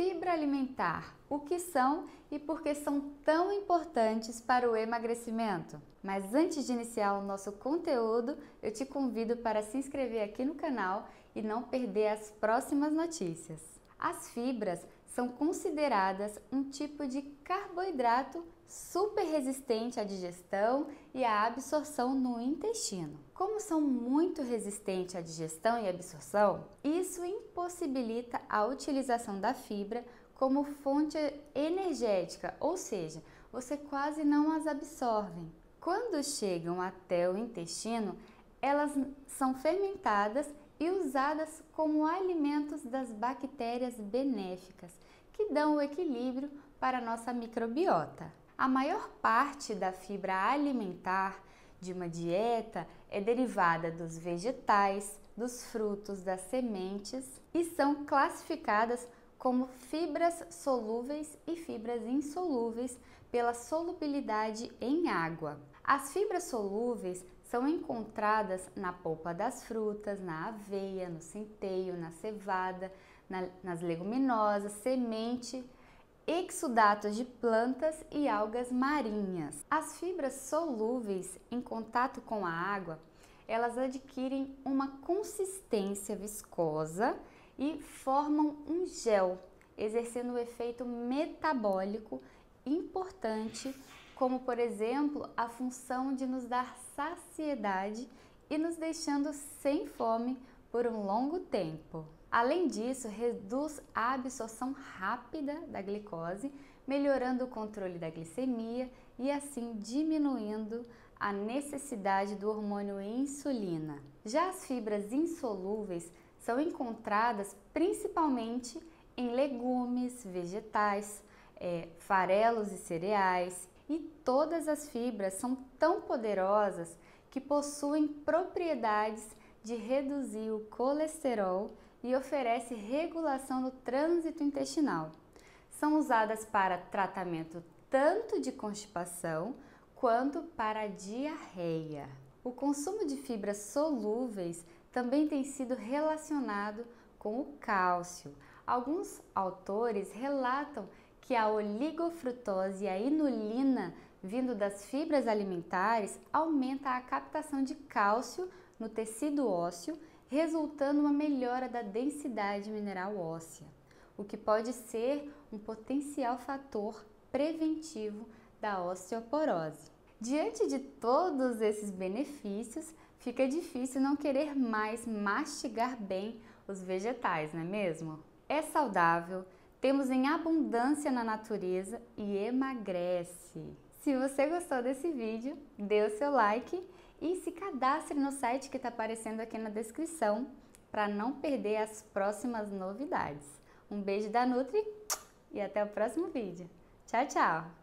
fibra alimentar, o que são e por que são tão importantes para o emagrecimento. Mas antes de iniciar o nosso conteúdo, eu te convido para se inscrever aqui no canal e não perder as próximas notícias. As fibras são consideradas um tipo de carboidrato super resistente à digestão e à absorção no intestino. Como são muito resistentes à digestão e absorção, isso impossibilita a utilização da fibra como fonte energética, ou seja, você quase não as absorve. Quando chegam até o intestino, elas são fermentadas e usadas como alimentos das bactérias benéficas, que dão o equilíbrio para a nossa microbiota. A maior parte da fibra alimentar de uma dieta é derivada dos vegetais, dos frutos, das sementes e são classificadas como fibras solúveis e fibras insolúveis pela solubilidade em água. As fibras solúveis são encontradas na polpa das frutas, na aveia, no centeio, na cevada, na, nas leguminosas, semente, exudatos de plantas e algas marinhas. As fibras solúveis em contato com a água, elas adquirem uma consistência viscosa e formam um gel, exercendo um efeito metabólico importante como por exemplo a função de nos dar saciedade e nos deixando sem fome por um longo tempo. Além disso, reduz a absorção rápida da glicose, melhorando o controle da glicemia e assim diminuindo a necessidade do hormônio insulina. Já as fibras insolúveis são encontradas principalmente em legumes, vegetais, é, farelos e cereais, e todas as fibras são tão poderosas que possuem propriedades de reduzir o colesterol e oferece regulação do trânsito intestinal. São usadas para tratamento tanto de constipação quanto para diarreia. O consumo de fibras solúveis também tem sido relacionado com o cálcio. Alguns autores relatam que a oligofrutose e a inulina vindo das fibras alimentares aumenta a captação de cálcio no tecido ósseo, resultando uma melhora da densidade mineral óssea, o que pode ser um potencial fator preventivo da osteoporose. Diante de todos esses benefícios, fica difícil não querer mais mastigar bem os vegetais, não é mesmo? É saudável, temos em abundância na natureza e emagrece. Se você gostou desse vídeo, dê o seu like e se cadastre no site que está aparecendo aqui na descrição para não perder as próximas novidades. Um beijo da Nutri e até o próximo vídeo. Tchau, tchau!